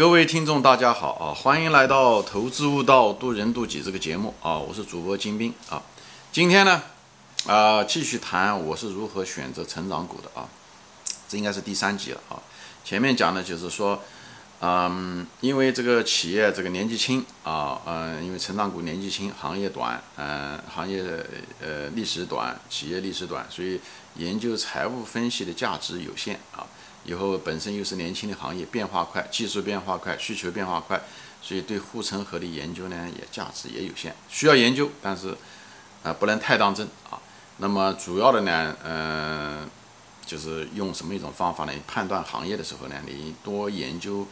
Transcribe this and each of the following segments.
各位听众，大家好啊！欢迎来到《投资悟道，渡人渡己》这个节目啊！我是主播金兵啊。今天呢，啊，继续谈我是如何选择成长股的啊。这应该是第三集了啊。前面讲的就是说，嗯，因为这个企业这个年纪轻啊，嗯，因为成长股年纪轻，行业短，嗯，行业呃历史短，企业历史短，所以研究财务分析的价值有限啊。以后本身又是年轻的行业，变化快，技术变化快，需求变化快，所以对护城河的研究呢，也价值也有限，需要研究，但是啊不能太当真啊。那么主要的呢，嗯，就是用什么一种方法呢？判断行业的时候呢，你多研究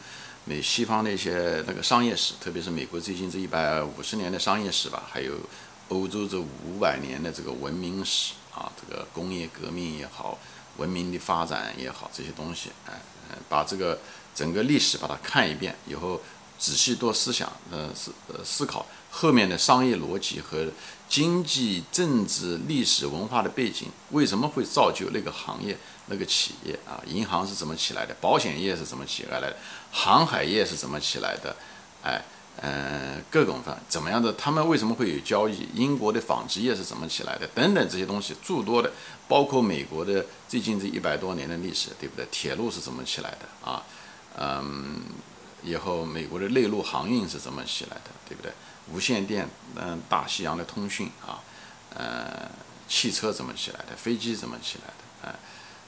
美西方的一些那个商业史，特别是美国最近这一百五十年的商业史吧，还有欧洲这五百年的这个文明史啊，这个工业革命也好。文明的发展也好，这些东西，哎，把这个整个历史把它看一遍以后，仔细多思想，呃，思呃思考后面的商业逻辑和经济、政治、历史文化的背景，为什么会造就那个行业、那个企业啊？银行是怎么起来的？保险业是怎么起来的？航海业是怎么起来的？哎。嗯，各种方怎么样的？他们为什么会有交易？英国的纺织业是怎么起来的？等等这些东西，诸多的，包括美国的最近这一百多年的历史，对不对？铁路是怎么起来的啊？嗯，以后美国的内陆航运是怎么起来的？对不对？无线电，嗯，大西洋的通讯啊，呃，汽车怎么起来的？飞机怎么起来的？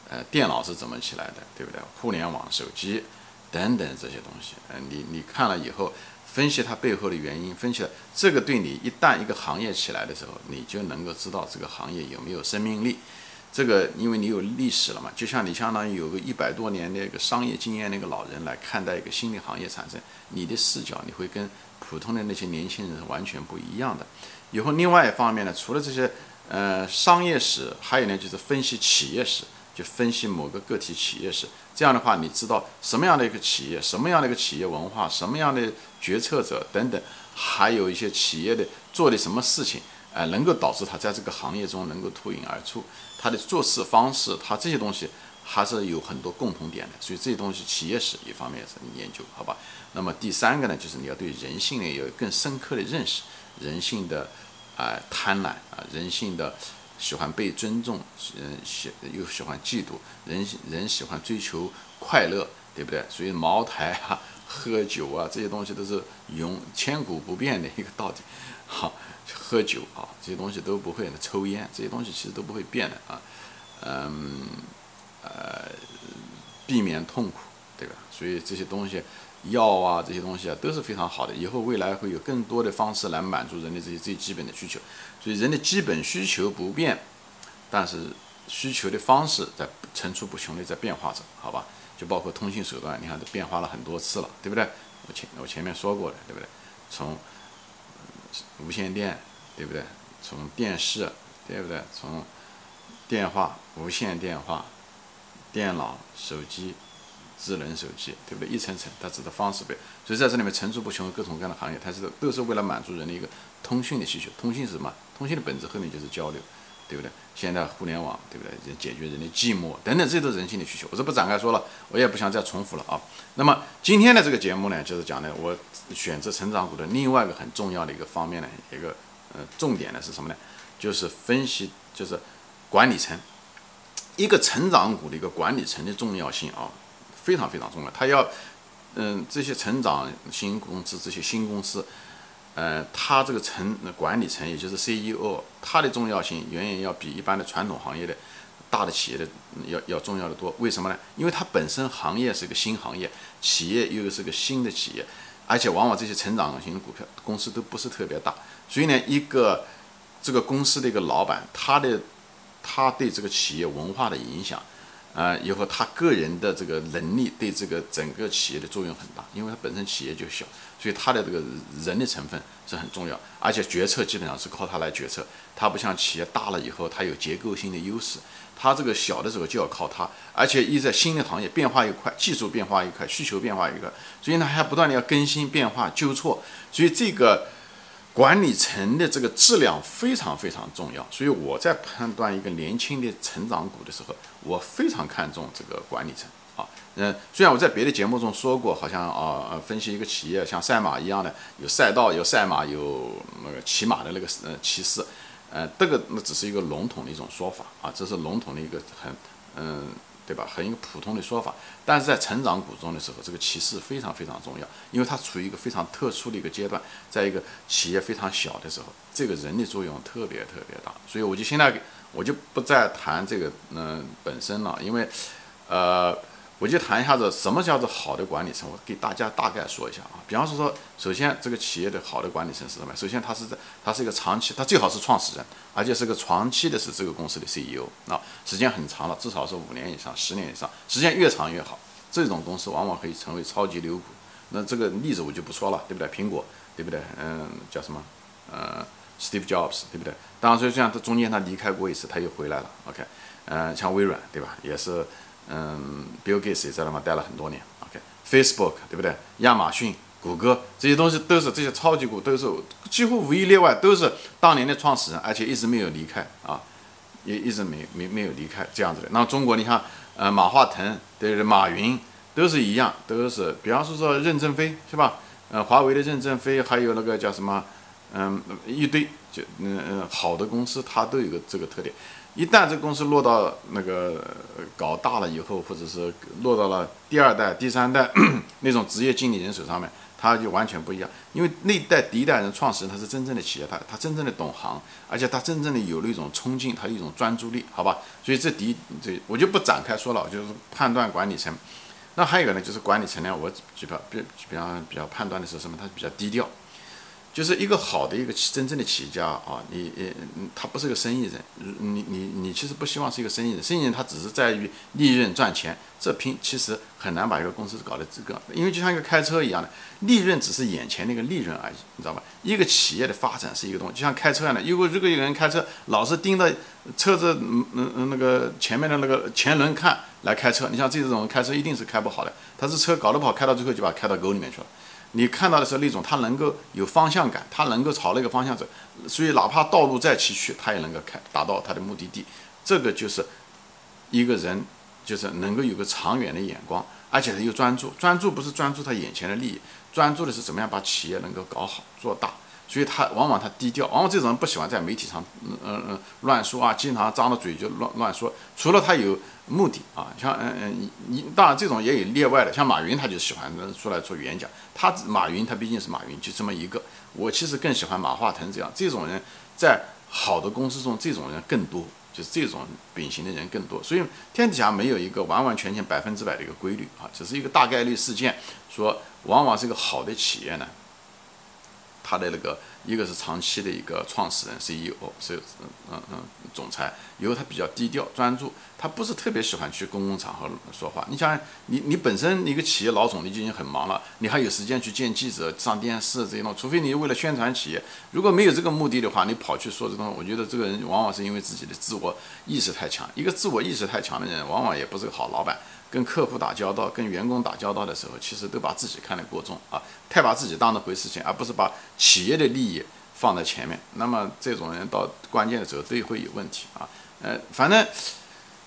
呃，呃，电脑是怎么起来的？对不对？互联网、手机等等这些东西，嗯，你你看了以后。分析它背后的原因，分析了这个对你一旦一个行业起来的时候，你就能够知道这个行业有没有生命力。这个因为你有历史了嘛，就像你相当于有个一百多年的一个商业经验那个老人来看待一个新的行业产生，你的视角你会跟普通的那些年轻人是完全不一样的。以后另外一方面呢，除了这些呃商业史，还有呢就是分析企业史。就分析某个个体企业史，这样的话，你知道什么样的一个企业，什么样的一个企业文化，什么样的决策者等等，还有一些企业的做的什么事情，哎，能够导致他在这个行业中能够脱颖而出，他的做事方式，他这些东西还是有很多共同点的。所以这些东西，企业史一方面是你研究，好吧？那么第三个呢，就是你要对人性呢有更深刻的认识，人性的啊贪婪啊，人性的。喜欢被尊重，嗯，喜又喜欢嫉妒，人人喜欢追求快乐，对不对？所以茅台啊、喝酒啊这些东西都是永千古不变的一个道理。好，喝酒啊这些东西都不会，抽烟这些东西其实都不会变的啊。嗯，呃，避免痛苦，对吧？所以这些东西。药啊，这些东西啊都是非常好的。以后未来会有更多的方式来满足人的这些最基本的需求。所以人的基本需求不变，但是需求的方式在层出不穷的在变化着，好吧？就包括通信手段，你看都变化了很多次了，对不对？我前我前面说过的，对不对？从无线电，对不对？从电视，对不对？从电话、无线电话、电脑、手机。智能手机，对不对？一层层，它指的方式呗。所以在这里面层出不穷，各种各样的行业，它是都是为了满足人的一个通讯的需求。通讯是什么？通讯的本质后面就是交流，对不对？现在互联网，对不对？解决人的寂寞等等，这都是人性的需求。我这不展开说了，我也不想再重复了啊。那么今天的这个节目呢，就是讲的我选择成长股的另外一个很重要的一个方面呢，一个呃重点呢是什么呢？就是分析，就是管理层，一个成长股的一个管理层的重要性啊。非常非常重要，他要，嗯，这些成长型公司，这些新公司，呃，他这个层管理层，也就是 CEO，他的重要性远远要比一般的传统行业的大的企业的要要重要的多。为什么呢？因为它本身行业是个新行业，企业又是个新的企业，而且往往这些成长型股票公司都不是特别大，所以呢，一个这个公司的一个老板，他的他对这个企业文化的影响。啊，以后他个人的这个能力对这个整个企业的作用很大，因为他本身企业就小，所以他的这个人的成分是很重要，而且决策基本上是靠他来决策。他不像企业大了以后，他有结构性的优势，他这个小的时候就要靠他，而且一在新的行业变化又快，技术变化又快，需求变化又快，所以呢还要不断的要更新变化纠错，所以这个。管理层的这个质量非常非常重要，所以我在判断一个年轻的成长股的时候，我非常看重这个管理层啊。嗯，虽然我在别的节目中说过，好像啊，分析一个企业像赛马一样的，有赛道，有赛马，有那个骑马的那个呃骑士，呃，这个那只是一个笼统的一种说法啊，这是笼统的一个很嗯，对吧？很一个普通的说法。但是在成长股中的时候，这个歧视非常非常重要，因为它处于一个非常特殊的一个阶段，在一个企业非常小的时候，这个人的作用特别特别大。所以我就现在我就不再谈这个嗯本身了，因为呃。我就谈一下子什么叫做好的管理层，我给大家大概说一下啊。比方说，首先这个企业的好的管理层是什么？首先他是在，他是一个长期，他最好是创始人，而且是个长期的是这个公司的 CEO 啊，时间很长了，至少是五年以上、十年以上，时间越长越好。这种公司往往可以成为超级牛股。那这个例子我就不说了，对不对？苹果，对不对？嗯，叫什么？呃，Steve Jobs，对不对？当然，所以这样，他中间他离开过一次，他又回来了。OK，嗯，像微软，对吧？也是。嗯，Bill Gates 也在那嘛待了很多年。OK，Facebook 对不对？亚马逊、谷歌这些东西都是这些超级股，都是几乎无一例外都是当年的创始人，而且一直没有离开啊，也一直没没没有离开这样子的。那中国你看，呃，马化腾对对？马云都是一样，都是，比方说说任正非是吧？呃，华为的任正非，还有那个叫什么？嗯，一堆就嗯嗯好的公司，它都有个这个特点。一旦这公司落到那个搞大了以后，或者是落到了第二代、第三代那种职业经理人手上面，他就完全不一样。因为那一代第一代人创始人他是真正的企业，他他真正的懂行，而且他真正的有那种冲劲，他有一种专注力，好吧？所以这第一，这我就不展开说了，就是判断管理层。那还有呢，就是管理层呢，我比较比比方比较判断的是什么？他比较低调。就是一个好的一个真正的企业家啊，你呃，他不是个生意人，你你你其实不希望是一个生意人，生意人他只是在于利润赚钱，这拼其实很难把一个公司搞得这个，因为就像一个开车一样的，利润只是眼前那个利润而已，你知道吧？一个企业的发展是一个东西，就像开车一样的，如果如果有人开车老是盯着车子嗯嗯那个前面的那个前轮看来开车，你像这种开车一定是开不好的，他是车搞得不好，开到最后就把开到沟里面去了。你看到的是那种，他能够有方向感，他能够朝那个方向走，所以哪怕道路再崎岖，他也能够开达到他的目的地。这个就是一个人，就是能够有个长远的眼光，而且他又专注。专注不是专注他眼前的利益，专注的是怎么样把企业能够搞好做大。所以他往往他低调，往往这种人不喜欢在媒体上，嗯嗯嗯乱说啊，经常张着嘴就乱乱说。除了他有目的啊，像嗯嗯你你当然这种也有例外的，像马云他就喜欢出来做演讲。他马云他毕竟是马云，就这么一个。我其实更喜欢马化腾这样这种人，在好的公司中，这种人更多，就是这种秉行的人更多。所以天底下没有一个完完全全百分之百的一个规律啊，只是一个大概率事件，说往往是一个好的企业呢。他的那个，一个是长期的一个创始人 CEO，是嗯嗯嗯总裁，以后他比较低调专注，他不是特别喜欢去公共场合说话。你想，你你本身一个企业老总，你就已经很忙了，你还有时间去见记者、上电视这些东西？除非你为了宣传企业，如果没有这个目的的话，你跑去说这东西，我觉得这个人往往是因为自己的自我意识太强。一个自我意识太强的人，往往也不是个好老板。跟客户打交道、跟员工打交道的时候，其实都把自己看得过重啊，太把自己当那回事情，而不是把企业的利益放在前面。那么这种人到关键的时候都会有问题啊。呃，反正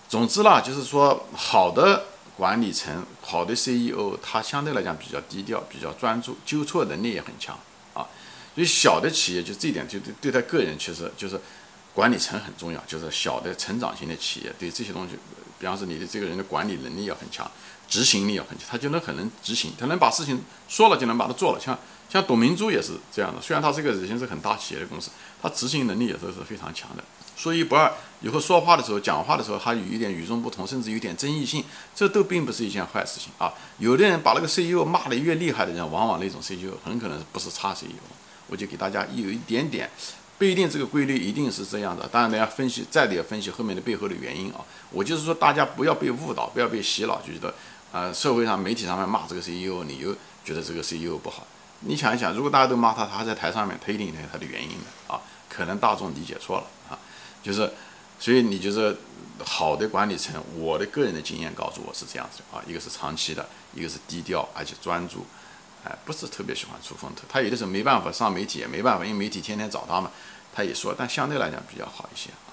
总之啦，就是说好的管理层、好的 CEO，他相对来讲比较低调、比较专注，纠错能力也很强啊。所以小的企业就这一点，就对对他个人其实就是管理层很重要，就是小的成长型的企业对这些东西。比方说，你的这个人的管理能力要很强，执行力要很强，他就能很能执行，他能把事情说了就能把它做了。像像董明珠也是这样的，虽然他这个已经是很大企业的公司，他执行能力也是是非常强的。说一不二，以后说话的时候、讲话的时候，他有一点与众不同，甚至有点争议性，这都并不是一件坏事情啊。有的人把那个 CEO 骂得越厉害的人，往往那种 CEO 很可能不是差 CEO。我就给大家有一点点。不一定这个规律一定是这样的，当然大家分析再得要分析后面的背后的原因啊。我就是说，大家不要被误导，不要被洗脑，就觉得，呃，社会上媒体上面骂这个 CEO，你又觉得这个 CEO 不好。你想一想，如果大家都骂他，他还在台上面，他一定有他的原因的啊。可能大众理解错了啊，就是，所以你就是好的管理层，我的个人的经验告诉我是这样子的啊，一个是长期的，一个是低调而且专注。哎，不是特别喜欢出风头，他有的时候没办法上媒体，也没办法，因为媒体天天找他嘛，他也说，但相对来讲比较好一些啊。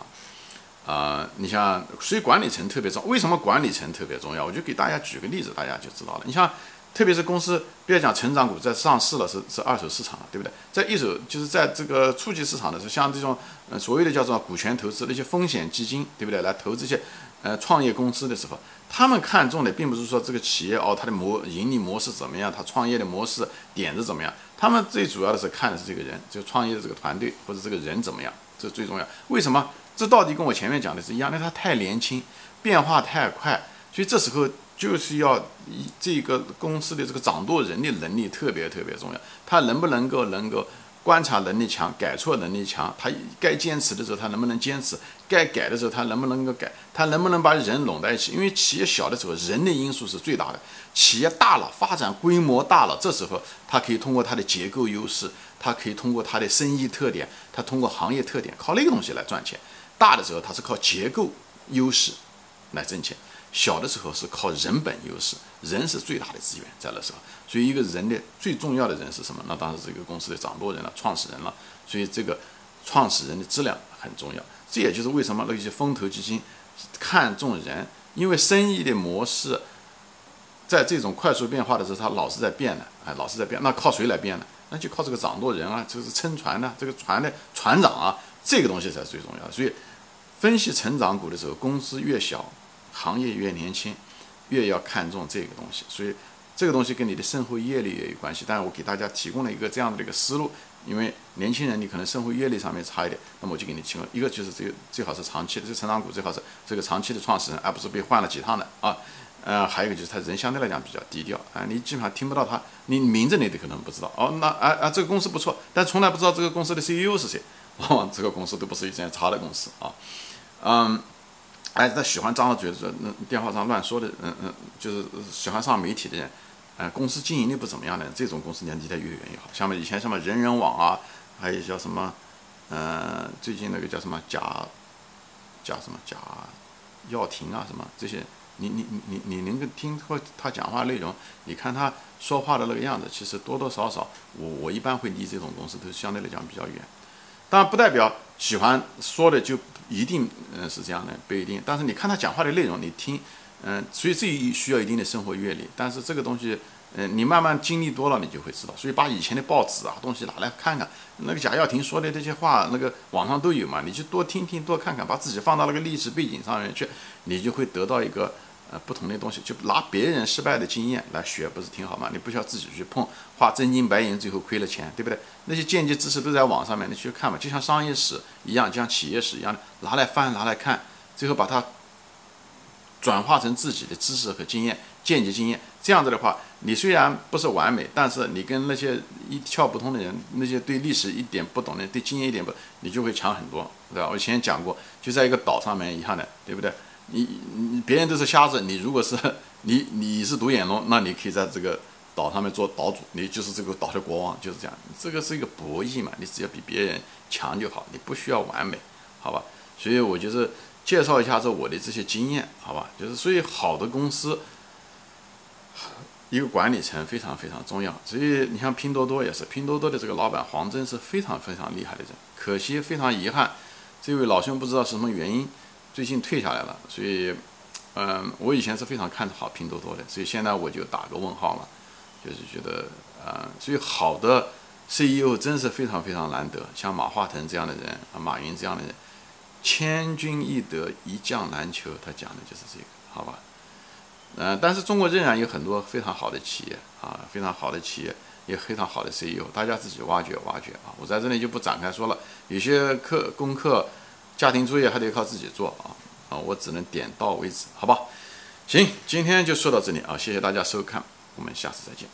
啊，你像所以管理层特别重，为什么管理层特别重要？我就给大家举个例子，大家就知道了。你像。特别是公司，不要讲成长股，在上市了是是二手市场了，对不对？在一手就是在这个初级市场的时候，像这种呃所谓的叫做股权投资那些风险基金，对不对？来投这些呃创业公司的时候，他们看重的并不是说这个企业哦它的模盈利模式怎么样，它创业的模式点子怎么样，他们最主要的是看的是这个人，就创业的这个团队或者这个人怎么样，这最重要。为什么？这到底跟我前面讲的是一样？因为他太年轻，变化太快，所以这时候。就是要一这个公司的这个掌舵人的能力特别特别重要，他能不能够能够观察能力强，改错能力强，他该坚持的时候他能不能坚持，该改的时候他能不能够改，他能不能把人拢在一起？因为企业小的时候人的因素是最大的，企业大了发展规模大了，这时候他可以通过他的结构优势，他可以通过他的生意特点，他通过行业特点靠那个东西来赚钱。大的时候他是靠结构优势来挣钱。小的时候是靠人本优势，人是最大的资源，在那时候，所以一个人的最重要的人是什么？那当然是这个公司的掌舵人了，创始人了。所以这个创始人的质量很重要。这也就是为什么那些风投基金看重人，因为生意的模式在这种快速变化的时候，它老是在变的，哎，老是在变。那靠谁来变呢？那就靠这个掌舵人啊，就是撑船的这个船的船长啊，这个东西才是最重要的。所以分析成长股的时候，公司越小。行业越年轻，越要看重这个东西，所以这个东西跟你的生活阅历也有关系。但是我给大家提供了一个这样的一个思路，因为年轻人你可能生活阅历上面差一点，那么我就给你提供一个就是这个最好是长期的，这成长股最好是这个长期的创始人，而不是被换了几趟的啊。呃，还有一个就是他人相对来讲比较低调啊，你基本上听不到他，你名字你都可能不知道哦。那啊啊，这个公司不错，但从来不知道这个公司的 CEO 是谁，往往这个公司都不是一件差的公司啊，嗯。哎，他喜欢张着嘴说那电话上乱说的，嗯嗯，就是喜欢上媒体的人，呃，公司经营的不怎么样的这种公司，你离得越远越好。像么以前什么人人网啊，还有叫什么，呃，最近那个叫什么贾，贾什么贾耀廷啊什么这些，你你你你你能够听过他讲话内容，你看他说话的那个样子，其实多多少少，我我一般会离这种公司都相对来讲比较远。但不代表喜欢说的就一定嗯是这样的，不一定。但是你看他讲话的内容，你听，嗯，所以这需要一定的生活阅历。但是这个东西，嗯，你慢慢经历多了，你就会知道。所以把以前的报纸啊东西拿来看看，那个贾跃亭说的这些话，那个网上都有嘛，你就多听听多看看，把自己放到那个历史背景上面去，你就会得到一个。呃，不同的东西就拿别人失败的经验来学，不是挺好吗？你不需要自己去碰，花真金白银，最后亏了钱，对不对？那些间接知识都在网上面，你去看嘛，就像商业史一样，就像企业史一样的，拿来翻，拿来看，最后把它转化成自己的知识和经验，间接经验。这样子的话，你虽然不是完美，但是你跟那些一窍不通的人，那些对历史一点不懂的，对经验一点不，你就会强很多，对吧？我以前讲过，就在一个岛上面一样的，对不对？你你别人都是瞎子，你如果是你你是独眼龙，那你可以在这个岛上面做岛主，你就是这个岛的国王，就是这样。这个是一个博弈嘛，你只要比别人强就好，你不需要完美，好吧？所以我就是介绍一下这我的这些经验，好吧？就是所以好的公司，一个管理层非常非常重要。所以你像拼多多也是，拼多多的这个老板黄峥是非常非常厉害的人，可惜非常遗憾，这位老兄不知道什么原因。最近退下来了，所以，嗯，我以前是非常看好拼多多的，所以现在我就打个问号了，就是觉得，呃，所以好的 CEO 真是非常非常难得，像马化腾这样的人，啊，马云这样的人，千军易得，一将难求，他讲的就是这个，好吧？嗯，但是中国仍然有很多非常好的企业啊，非常好的企业，也非常好的 CEO，大家自己挖掘挖掘啊，我在这里就不展开说了，有些课功课。家庭作业还得靠自己做啊啊！我只能点到为止，好吧？行，今天就说到这里啊，谢谢大家收看，我们下次再见。